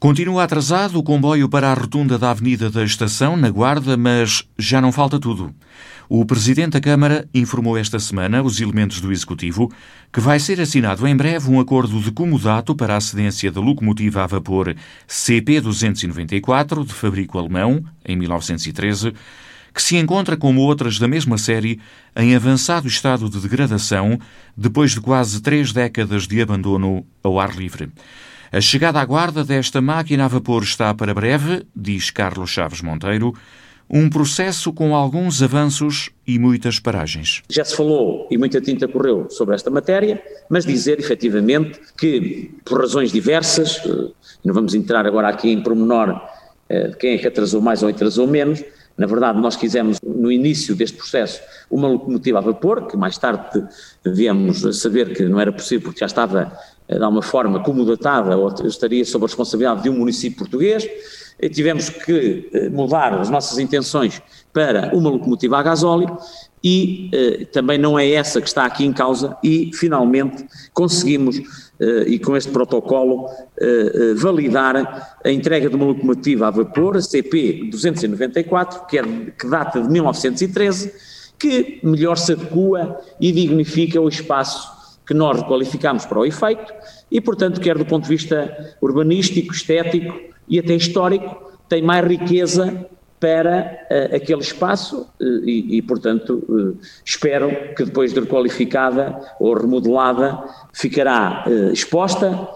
Continua atrasado o comboio para a rotunda da Avenida da Estação, na Guarda, mas já não falta tudo. O Presidente da Câmara informou esta semana os elementos do Executivo que vai ser assinado em breve um acordo de comodato para a cedência da locomotiva a vapor CP294, de fabrico alemão, em 1913, que se encontra, como outras da mesma série, em avançado estado de degradação depois de quase três décadas de abandono ao ar livre. A chegada à guarda desta máquina a vapor está para breve, diz Carlos Chaves Monteiro, um processo com alguns avanços e muitas paragens. Já se falou e muita tinta correu sobre esta matéria, mas dizer efetivamente que, por razões diversas, eh, não vamos entrar agora aqui em pormenor eh, de quem é que atrasou mais ou atrasou menos, na verdade, nós quisemos, no início deste processo, uma locomotiva a vapor, que mais tarde viemos a saber que não era possível porque já estava de alguma forma comodatada ou estaria sob a responsabilidade de um município português, tivemos que eh, mudar as nossas intenções para uma locomotiva a gasóleo e eh, também não é essa que está aqui em causa e finalmente conseguimos eh, e com este protocolo eh, eh validar a entrega de uma locomotiva a vapor, a CP 294, que, é, que data de 1913, que melhor se adequa e dignifica o espaço que nós requalificamos para o efeito e, portanto, quer do ponto de vista urbanístico, estético e até histórico, tem mais riqueza para uh, aquele espaço uh, e, e, portanto, uh, espero que depois de requalificada ou remodelada ficará exposta,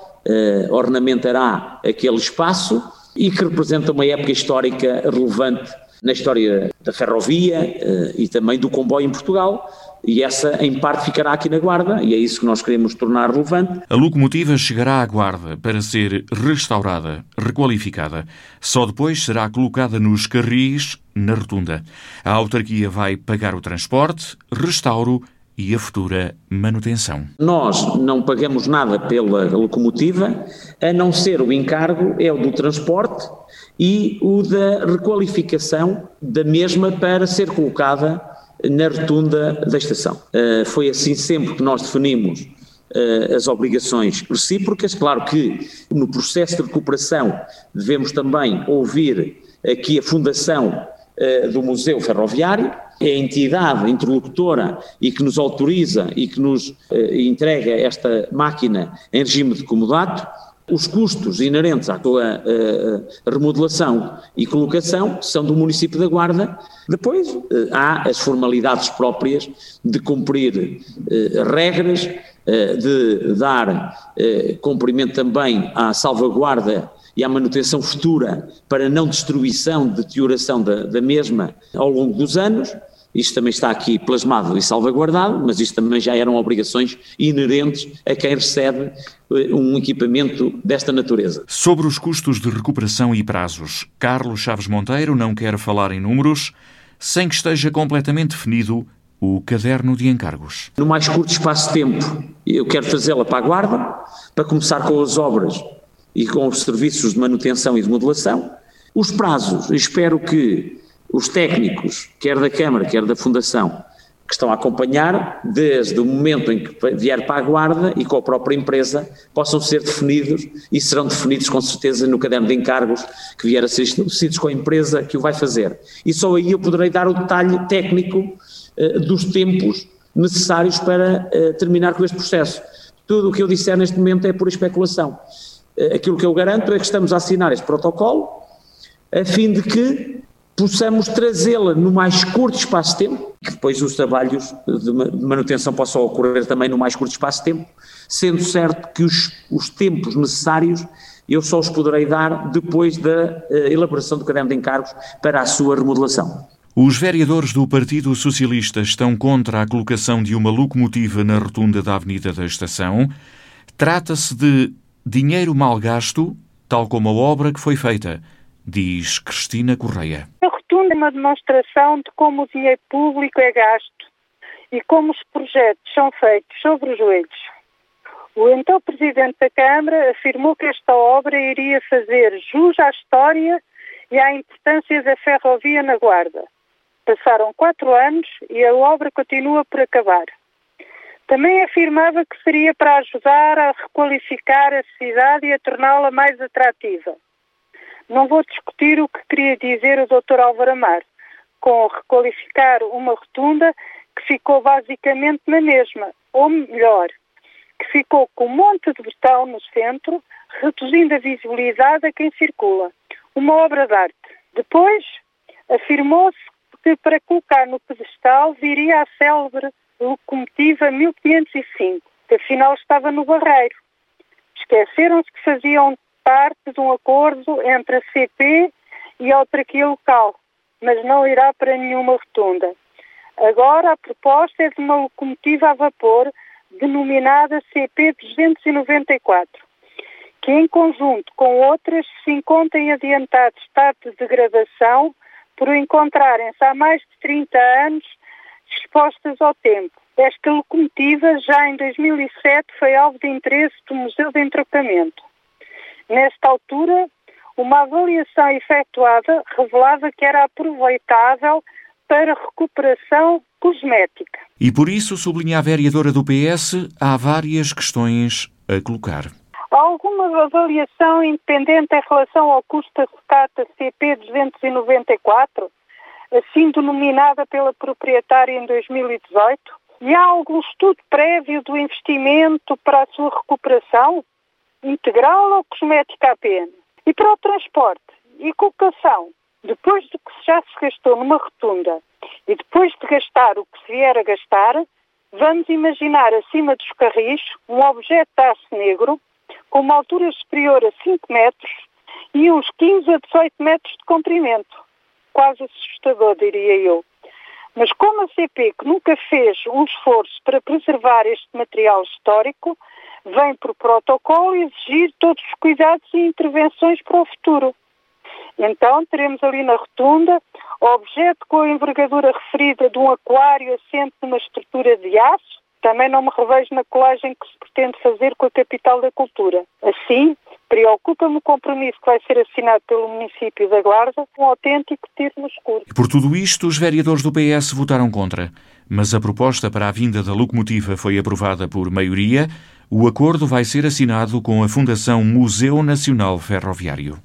ornamentará aquele espaço e que representa uma época histórica relevante na história da ferrovia e também do comboio em Portugal, e essa, em parte, ficará aqui na Guarda, e é isso que nós queremos tornar relevante. A locomotiva chegará à Guarda para ser restaurada, requalificada. Só depois será colocada nos carris na rotunda. A autarquia vai pagar o transporte, restauro e a futura manutenção. Nós não pagamos nada pela locomotiva, a não ser o encargo é o do transporte e o da requalificação da mesma para ser colocada na rotunda da estação. Uh, foi assim sempre que nós definimos uh, as obrigações recíprocas. Claro que no processo de recuperação devemos também ouvir aqui a fundação uh, do Museu Ferroviário, é a entidade interlocutora e que nos autoriza e que nos entrega esta máquina em regime de comodato os custos inerentes à uh, remodelação e colocação são do município da Guarda. Depois uh, há as formalidades próprias de cumprir uh, regras, de dar cumprimento também à salvaguarda e à manutenção futura para não destruição, deterioração da, da mesma ao longo dos anos. Isto também está aqui plasmado e salvaguardado, mas isto também já eram obrigações inerentes a quem recebe eh, um equipamento desta natureza. Sobre os custos de recuperação e prazos, Carlos Chaves Monteiro não quer falar em números sem que esteja completamente definido o caderno de encargos. No mais curto espaço de tempo, eu quero fazê-la para a guarda, para começar com as obras e com os serviços de manutenção e de modulação. Os prazos, espero que os técnicos, quer da Câmara, quer da Fundação, que estão a acompanhar, desde o momento em que vier para a guarda e com a própria empresa, possam ser definidos e serão definidos com certeza no caderno de encargos que vier a ser estabelecidos com a empresa que o vai fazer. E só aí eu poderei dar o detalhe técnico uh, dos tempos necessários para uh, terminar com este processo. Tudo o que eu disser neste momento é por especulação. Uh, aquilo que eu garanto é que estamos a assinar este protocolo a fim de que possamos trazê-la no mais curto espaço de tempo, que depois os trabalhos de manutenção possam ocorrer também no mais curto espaço de tempo, sendo certo que os, os tempos necessários eu só os poderei dar depois da uh, elaboração do caderno de encargos para a sua remodelação. Os vereadores do Partido Socialista estão contra a colocação de uma locomotiva na rotunda da Avenida da Estação. Trata-se de dinheiro mal gasto, tal como a obra que foi feita diz Cristina Correia. A rotunda é uma demonstração de como o dinheiro público é gasto e como os projetos são feitos sobre os joelhos. O então Presidente da Câmara afirmou que esta obra iria fazer jus à história e à importância da ferrovia na Guarda. Passaram quatro anos e a obra continua por acabar. Também afirmava que seria para ajudar a requalificar a cidade e a torná-la mais atrativa. Não vou discutir o que queria dizer o Dr. Álvaro Amar, com requalificar uma rotunda que ficou basicamente na mesma, ou melhor, que ficou com um monte de botão no centro, reduzindo a visibilidade a quem circula. Uma obra de arte. Depois, afirmou-se que para colocar no pedestal viria a célebre locomotiva 1505, que afinal estava no Barreiro. Esqueceram-se que faziam parte de um acordo entre a CP e a autarquia local, mas não irá para nenhuma rotunda. Agora a proposta é de uma locomotiva a vapor denominada CP294, que em conjunto com outras se encontra em adiantado estado de degradação por encontrarem-se há mais de 30 anos expostas ao tempo. Esta locomotiva, já em 2007, foi alvo de interesse do Museu de Entrocamento. Nesta altura, uma avaliação efetuada revelava que era aproveitável para recuperação cosmética. E por isso, sublinha a vereadora do PS, há várias questões a colocar. Há alguma avaliação independente em relação ao custo da secata CP 294, assim denominada pela proprietária em 2018? E há algum estudo prévio do investimento para a sua recuperação? Integral ou cosmética apenas? E para o transporte e colocação? Depois de que já se gastou numa rotunda e depois de gastar o que se vier a gastar, vamos imaginar acima dos carris um objeto de aço negro com uma altura superior a 5 metros e uns 15 a 18 metros de comprimento. Quase assustador, diria eu. Mas como a CP, que nunca fez um esforço para preservar este material histórico, vem por protocolo exigir todos os cuidados e intervenções para o futuro. Então teremos ali na rotunda objeto com a envergadura referida de um aquário assente numa estrutura de aço, também não me revejo na colagem que se pretende fazer com a capital da cultura. Assim, preocupa-me o compromisso que vai ser assinado pelo município da Guarda, um autêntico tiro no escuro. E por tudo isto, os vereadores do PS votaram contra. Mas a proposta para a vinda da locomotiva foi aprovada por maioria. O acordo vai ser assinado com a Fundação Museu Nacional Ferroviário.